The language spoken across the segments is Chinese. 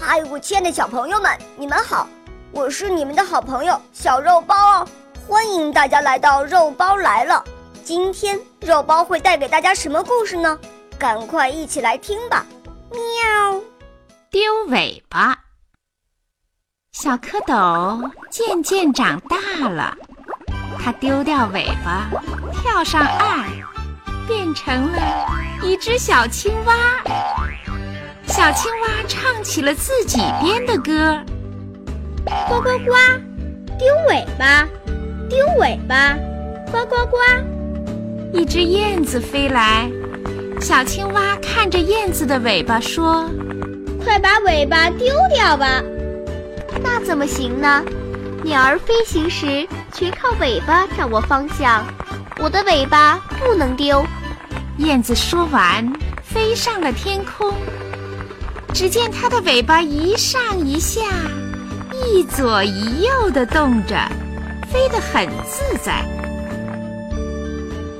嗨，我亲爱的小朋友们，你们好！我是你们的好朋友小肉包哦，欢迎大家来到肉包来了。今天肉包会带给大家什么故事呢？赶快一起来听吧！喵，丢尾巴。小蝌蚪渐渐长大了，它丢掉尾巴，跳上岸，变成了一只小青蛙。小青蛙唱起了自己编的歌：呱呱呱，丢尾巴，丢尾巴，呱呱呱。一只燕子飞来，小青蛙看着燕子的尾巴说：“快把尾巴丢掉吧。”那怎么行呢？鸟儿飞行时全靠尾巴掌握方向，我的尾巴不能丢。燕子说完，飞上了天空。只见它的尾巴一上一下，一左一右的动着，飞得很自在。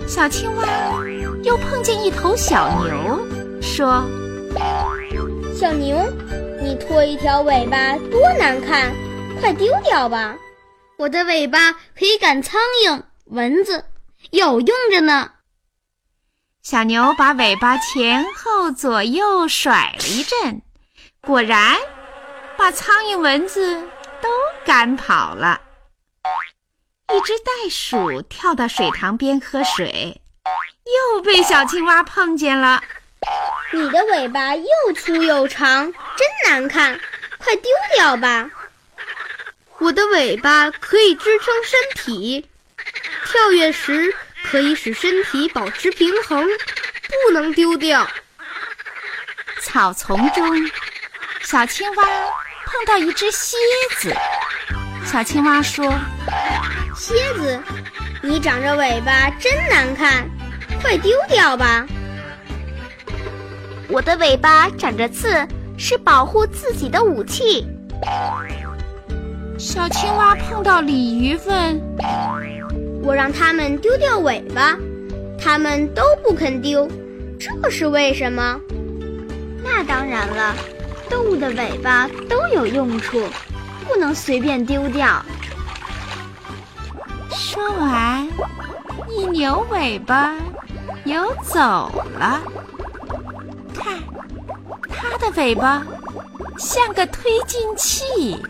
小青蛙又碰见一头小牛，说：“小牛，你拖一条尾巴多难看，快丢掉吧！我的尾巴可以赶苍蝇、蚊子，有用着呢。”小牛把尾巴前后左右甩了一阵，果然把苍蝇、蚊子都赶跑了。一只袋鼠跳到水塘边喝水，又被小青蛙碰见了。你的尾巴又粗又长，真难看，快丢掉吧！我的尾巴可以支撑身体，跳跃时。可以使身体保持平衡，不能丢掉。草丛中，小青蛙碰到一只蝎子。小青蛙说：“蝎子，你长着尾巴真难看，快丢掉吧。”我的尾巴长着刺，是保护自己的武器。小青蛙碰到鲤鱼问。我让它们丢掉尾巴，它们都不肯丢，这是为什么？那当然了，动物的尾巴都有用处，不能随便丢掉。说完，一扭尾巴，游走了。看，它的尾巴像个推进器。